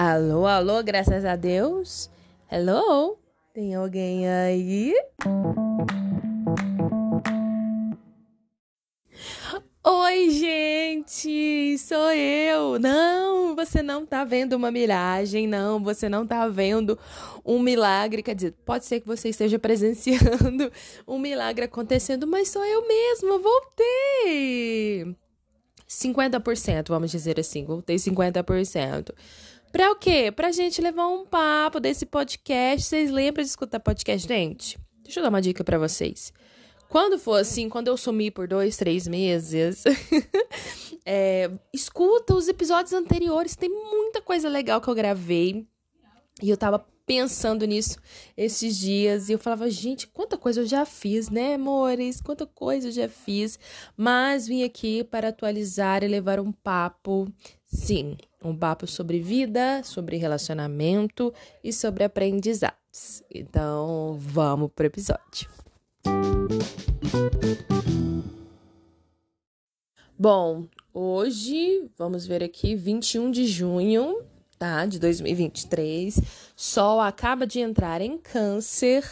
Alô, alô, graças a Deus. Hello? Tem alguém aí? Oi, gente, sou eu. Não, você não tá vendo uma miragem, não, você não tá vendo um milagre, quer dizer, pode ser que você esteja presenciando um milagre acontecendo, mas sou eu mesma, voltei. 50%, vamos dizer assim, voltei 50%. Pra o quê? Pra gente levar um papo desse podcast. Vocês lembram de escutar podcast, gente? Deixa eu dar uma dica para vocês. Quando for assim, quando eu sumir por dois, três meses, é, escuta os episódios anteriores. Tem muita coisa legal que eu gravei. E eu tava pensando nisso esses dias e eu falava, gente, quanta coisa eu já fiz, né, amores? Quanta coisa eu já fiz. Mas vim aqui para atualizar e levar um papo, sim, um papo sobre vida, sobre relacionamento e sobre aprendizados. Então, vamos pro episódio. Bom, hoje, vamos ver aqui, 21 de junho, tá? De 2023. Sol acaba de entrar em Câncer,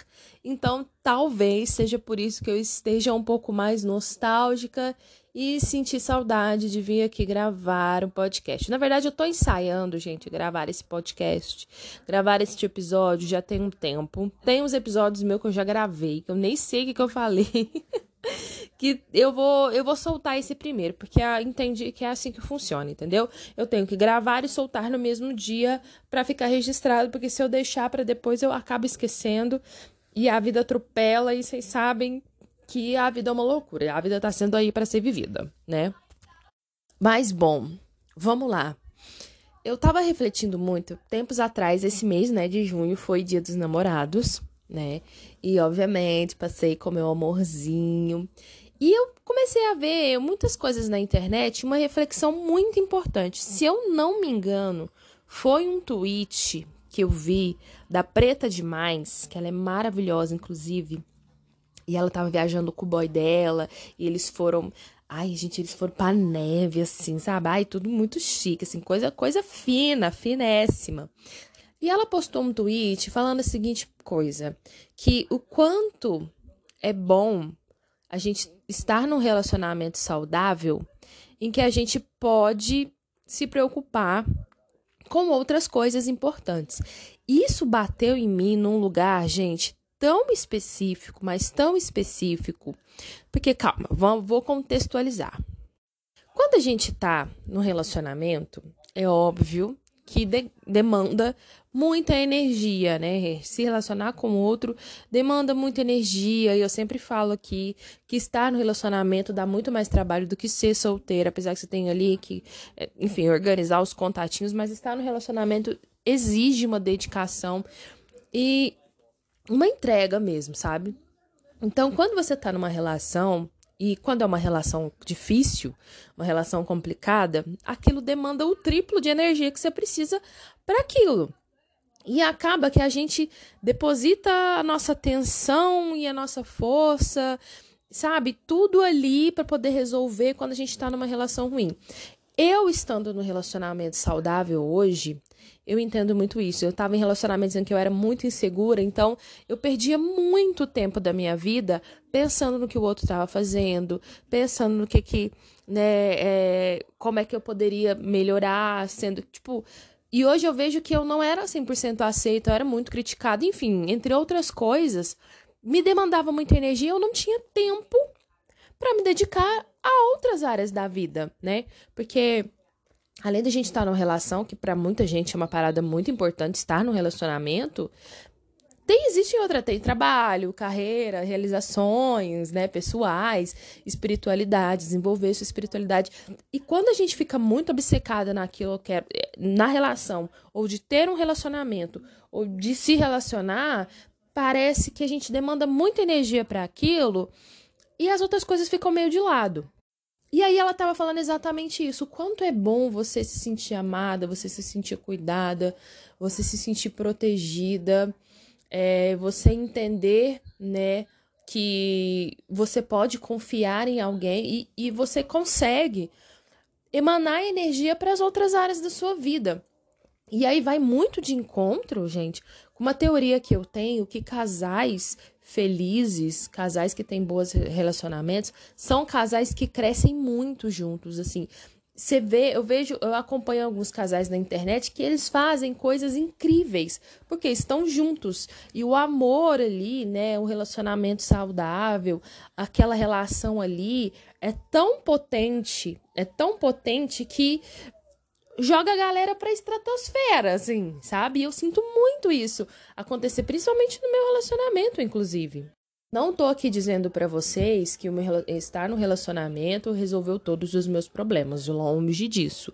então talvez seja por isso que eu esteja um pouco mais nostálgica e senti saudade de vir aqui gravar um podcast. Na verdade, eu tô ensaiando, gente, gravar esse podcast, gravar este episódio já tem um tempo. Tem uns episódios meus que eu já gravei, que eu nem sei o que, que eu falei. que eu vou eu vou soltar esse primeiro, porque eu entendi que é assim que funciona, entendeu? Eu tenho que gravar e soltar no mesmo dia para ficar registrado, porque se eu deixar para depois eu acabo esquecendo e a vida atropela e vocês sabem que a vida é uma loucura. A vida tá sendo aí para ser vivida, né? Mas bom, vamos lá. Eu tava refletindo muito tempos atrás, esse mês, né, de junho foi Dia dos Namorados, né? E obviamente passei com meu amorzinho. E eu comecei a ver muitas coisas na internet, uma reflexão muito importante. Se eu não me engano, foi um tweet que eu vi da Preta Demais, que ela é maravilhosa, inclusive e ela tava viajando com o boy dela, e eles foram. Ai, gente, eles foram pra neve, assim, sabe? Ai, tudo muito chique, assim, coisa, coisa fina, finésima. E ela postou um tweet falando a seguinte coisa: que o quanto é bom a gente estar num relacionamento saudável em que a gente pode se preocupar com outras coisas importantes. Isso bateu em mim num lugar, gente, tão específico, mas tão específico. Porque, calma, vou contextualizar. Quando a gente tá no relacionamento, é óbvio que de demanda muita energia, né? Se relacionar com o outro demanda muita energia. E eu sempre falo aqui que estar no relacionamento dá muito mais trabalho do que ser solteira, apesar que você tem ali que, é, enfim, organizar os contatinhos, mas estar no relacionamento exige uma dedicação. E uma entrega mesmo, sabe? Então, quando você tá numa relação, e quando é uma relação difícil, uma relação complicada, aquilo demanda o triplo de energia que você precisa para aquilo. E acaba que a gente deposita a nossa atenção e a nossa força, sabe? Tudo ali para poder resolver quando a gente está numa relação ruim. Eu estando no relacionamento saudável hoje, eu entendo muito isso. Eu estava em relacionamentos em que eu era muito insegura, então eu perdia muito tempo da minha vida pensando no que o outro estava fazendo, pensando no que que, né, é, como é que eu poderia melhorar, sendo, tipo... E hoje eu vejo que eu não era 100% aceita, eu era muito criticada, enfim, entre outras coisas, me demandava muita energia, eu não tinha tempo para me dedicar a outras áreas da vida, né? Porque além da gente estar numa relação, que para muita gente é uma parada muito importante estar num relacionamento, tem, existe outra, tem trabalho, carreira, realizações, né, pessoais, espiritualidade, desenvolver sua espiritualidade. E quando a gente fica muito obcecada naquilo que é, na relação, ou de ter um relacionamento, ou de se relacionar, parece que a gente demanda muita energia para aquilo e as outras coisas ficam meio de lado. E aí ela estava falando exatamente isso. O quanto é bom você se sentir amada, você se sentir cuidada, você se sentir protegida, é, você entender, né, que você pode confiar em alguém e, e você consegue emanar energia para as outras áreas da sua vida. E aí vai muito de encontro, gente, com uma teoria que eu tenho que casais felizes, casais que têm bons relacionamentos, são casais que crescem muito juntos, assim. Você vê, eu vejo, eu acompanho alguns casais na internet que eles fazem coisas incríveis, porque estão juntos. E o amor ali, né, o relacionamento saudável, aquela relação ali é tão potente, é tão potente que joga a galera pra estratosfera, assim, sabe? E eu sinto muito isso acontecer, principalmente no meu relacionamento, inclusive. Não tô aqui dizendo para vocês que estar no relacionamento resolveu todos os meus problemas, longe disso.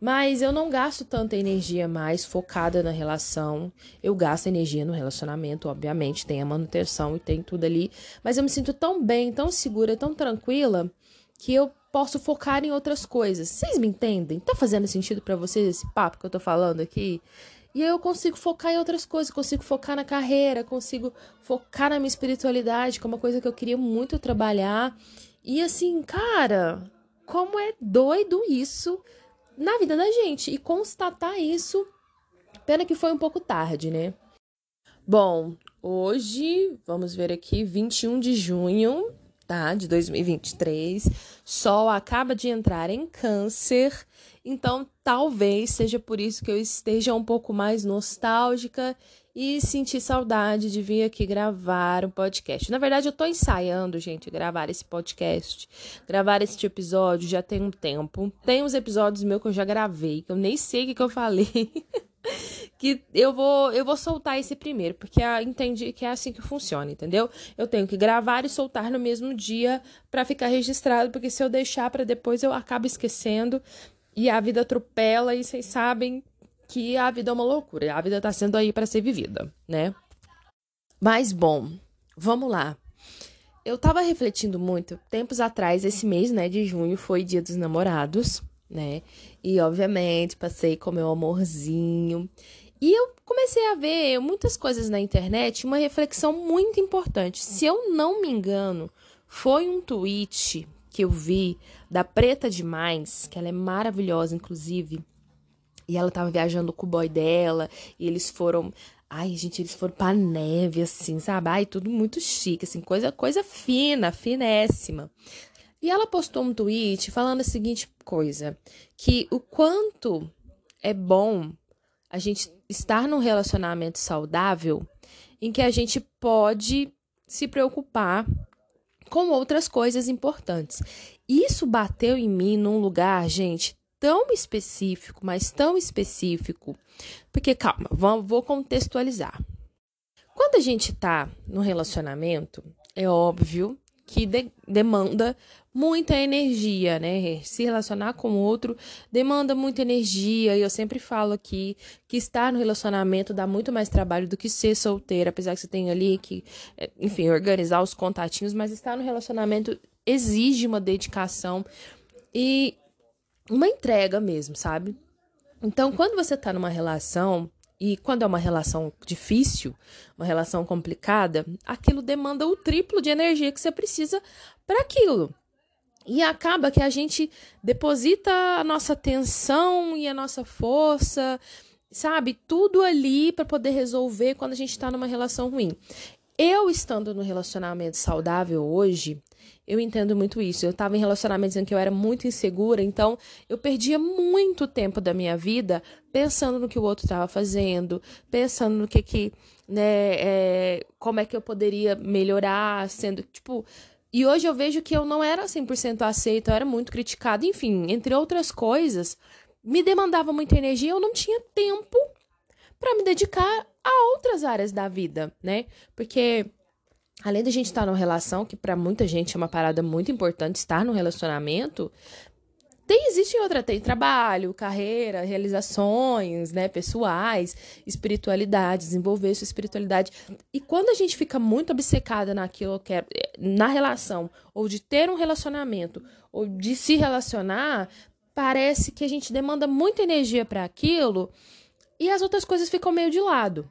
Mas eu não gasto tanta energia mais focada na relação. Eu gasto energia no relacionamento, obviamente, tem a manutenção e tem tudo ali. Mas eu me sinto tão bem, tão segura, tão tranquila que eu posso focar em outras coisas. Vocês me entendem? Tá fazendo sentido para vocês esse papo que eu tô falando aqui? E aí eu consigo focar em outras coisas, consigo focar na carreira, consigo focar na minha espiritualidade, que é uma coisa que eu queria muito trabalhar. E assim, cara, como é doido isso na vida da gente. E constatar isso, pena que foi um pouco tarde, né? Bom, hoje, vamos ver aqui, 21 de junho, tá? De 2023. Sol acaba de entrar em Câncer então, talvez seja por isso que eu esteja um pouco mais nostálgica e senti saudade de vir aqui gravar um podcast. Na verdade, eu tô ensaiando, gente, gravar esse podcast, gravar esse episódio já tem um tempo. Tem uns episódios meus que eu já gravei, que eu nem sei o que, que eu falei. que eu vou eu vou soltar esse primeiro, porque eu entendi que é assim que funciona, entendeu? Eu tenho que gravar e soltar no mesmo dia para ficar registrado, porque se eu deixar para depois eu acabo esquecendo e a vida atropela e vocês sabem que a vida é uma loucura. A vida tá sendo aí para ser vivida, né? Mas bom, vamos lá. Eu tava refletindo muito tempos atrás, esse mês, né, de junho foi Dia dos Namorados, né? E obviamente passei com meu amorzinho. E eu comecei a ver muitas coisas na internet, uma reflexão muito importante. Se eu não me engano, foi um tweet que eu vi da Preta Demais, que ela é maravilhosa, inclusive. E ela tava viajando com o boy dela, e eles foram. Ai, gente, eles foram pra neve, assim, sabe? Ai, tudo muito chique, assim, coisa, coisa fina, finésima. E ela postou um tweet falando a seguinte coisa: que o quanto é bom a gente estar num relacionamento saudável em que a gente pode se preocupar com outras coisas importantes. Isso bateu em mim num lugar, gente, tão específico, mas tão específico. Porque, calma, vou contextualizar. Quando a gente tá no relacionamento, é óbvio que de demanda muita energia, né? Se relacionar com o outro demanda muita energia. E eu sempre falo aqui que estar no relacionamento dá muito mais trabalho do que ser solteira, apesar que você tem ali que, é, enfim, organizar os contatinhos, mas estar no relacionamento exige uma dedicação e uma entrega mesmo, sabe? Então, quando você tá numa relação e quando é uma relação difícil, uma relação complicada, aquilo demanda o triplo de energia que você precisa para aquilo. E acaba que a gente deposita a nossa atenção e a nossa força, sabe? Tudo ali para poder resolver quando a gente está numa relação ruim. Eu estando no relacionamento saudável hoje, eu entendo muito isso. Eu estava em relacionamentos em que eu era muito insegura, então eu perdia muito tempo da minha vida pensando no que o outro estava fazendo, pensando no que que, né, é, como é que eu poderia melhorar, sendo, tipo, e hoje eu vejo que eu não era 100% aceita, eu era muito criticada, enfim, entre outras coisas, me demandava muita energia, eu não tinha tempo para me dedicar a outras áreas da vida, né? Porque além de a gente estar numa relação, que para muita gente é uma parada muito importante estar no relacionamento, tem, existe outra, tem trabalho, carreira, realizações, né, pessoais, espiritualidade, desenvolver sua espiritualidade. E quando a gente fica muito obcecada naquilo que é, na relação, ou de ter um relacionamento, ou de se relacionar, parece que a gente demanda muita energia para aquilo e as outras coisas ficam meio de lado.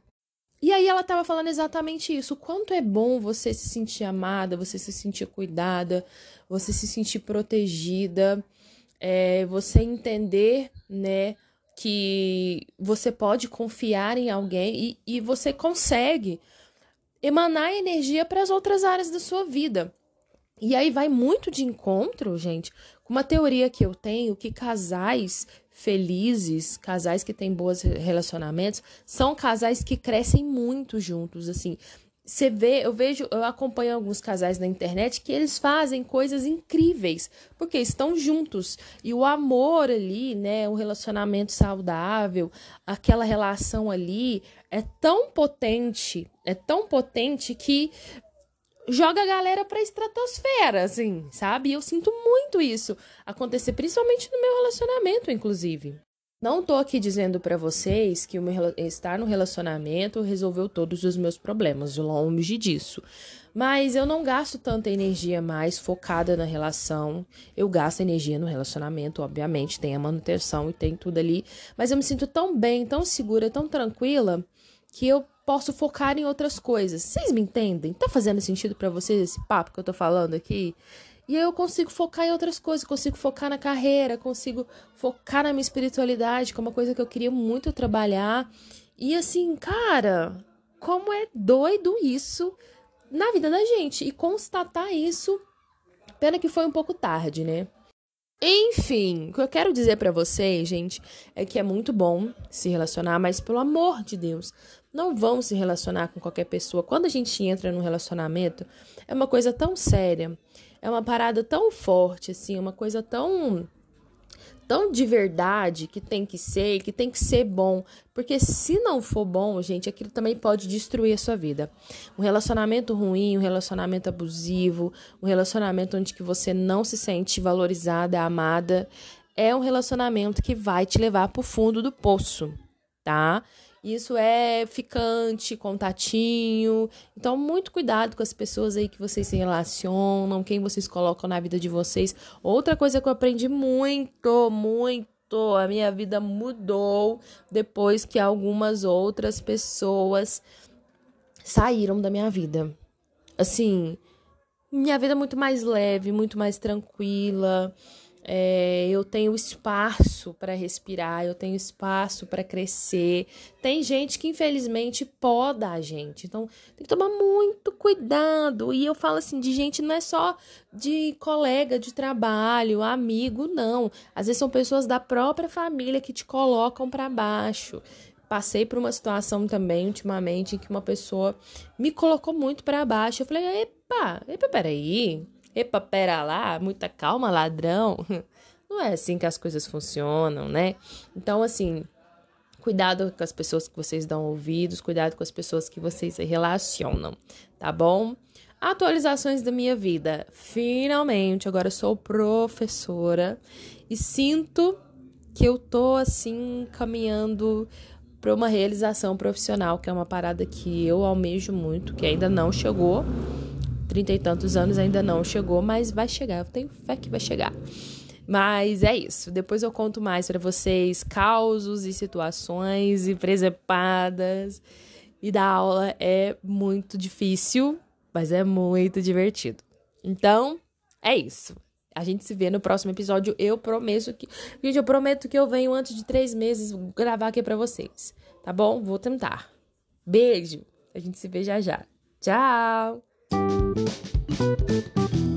E aí ela estava falando exatamente isso. Quanto é bom você se sentir amada, você se sentir cuidada, você se sentir protegida, é, você entender, né, que você pode confiar em alguém e, e você consegue emanar energia para as outras áreas da sua vida. E aí vai muito de encontro, gente, com uma teoria que eu tenho que casais felizes, casais que têm bons relacionamentos, são casais que crescem muito juntos, assim. Você vê, eu vejo, eu acompanho alguns casais na internet que eles fazem coisas incríveis, porque estão juntos. E o amor ali, né, o relacionamento saudável, aquela relação ali é tão potente, é tão potente que joga a galera pra estratosfera, assim, sabe? E eu sinto muito isso acontecer, principalmente no meu relacionamento, inclusive. Não tô aqui dizendo para vocês que estar no relacionamento resolveu todos os meus problemas, longe disso. Mas eu não gasto tanta energia mais focada na relação. Eu gasto energia no relacionamento, obviamente, tem a manutenção e tem tudo ali. Mas eu me sinto tão bem, tão segura, tão tranquila que eu posso focar em outras coisas. Vocês me entendem? Tá fazendo sentido para vocês esse papo que eu tô falando aqui? E aí eu consigo focar em outras coisas, consigo focar na carreira, consigo focar na minha espiritualidade, que é uma coisa que eu queria muito trabalhar. E assim, cara, como é doido isso na vida da gente. E constatar isso, pena que foi um pouco tarde, né? Enfim, o que eu quero dizer para vocês, gente, é que é muito bom se relacionar, mas pelo amor de Deus, não vão se relacionar com qualquer pessoa. Quando a gente entra num relacionamento, é uma coisa tão séria é uma parada tão forte, assim, uma coisa tão tão de verdade que tem que ser, que tem que ser bom, porque se não for bom, gente, aquilo também pode destruir a sua vida. Um relacionamento ruim, um relacionamento abusivo, um relacionamento onde que você não se sente valorizada, amada, é um relacionamento que vai te levar pro fundo do poço, tá? Isso é ficante, contatinho. Então, muito cuidado com as pessoas aí que vocês se relacionam, quem vocês colocam na vida de vocês. Outra coisa que eu aprendi muito, muito, a minha vida mudou depois que algumas outras pessoas saíram da minha vida. Assim, minha vida é muito mais leve, muito mais tranquila. É, eu tenho espaço para respirar, eu tenho espaço para crescer. Tem gente que infelizmente poda a gente, então tem que tomar muito cuidado. E eu falo assim: de gente não é só de colega de trabalho, amigo, não. Às vezes são pessoas da própria família que te colocam para baixo. Passei por uma situação também ultimamente em que uma pessoa me colocou muito para baixo. Eu falei: epa, epa, peraí Epa, pera lá, muita calma, ladrão. Não é assim que as coisas funcionam, né? Então, assim, cuidado com as pessoas que vocês dão ouvidos, cuidado com as pessoas que vocês se relacionam, tá bom? Atualizações da minha vida. Finalmente, agora eu sou professora e sinto que eu tô assim caminhando para uma realização profissional, que é uma parada que eu almejo muito, que ainda não chegou, trinta e tantos anos ainda não chegou, mas vai chegar. Eu tenho fé que vai chegar. Mas é isso. Depois eu conto mais para vocês causos e situações e presepadas. E dar aula é muito difícil, mas é muito divertido. Então, é isso. A gente se vê no próximo episódio. Eu prometo que. Gente, eu prometo que eu venho antes de três meses gravar aqui para vocês. Tá bom? Vou tentar. Beijo. A gente se vê já já. Tchau! Thank you.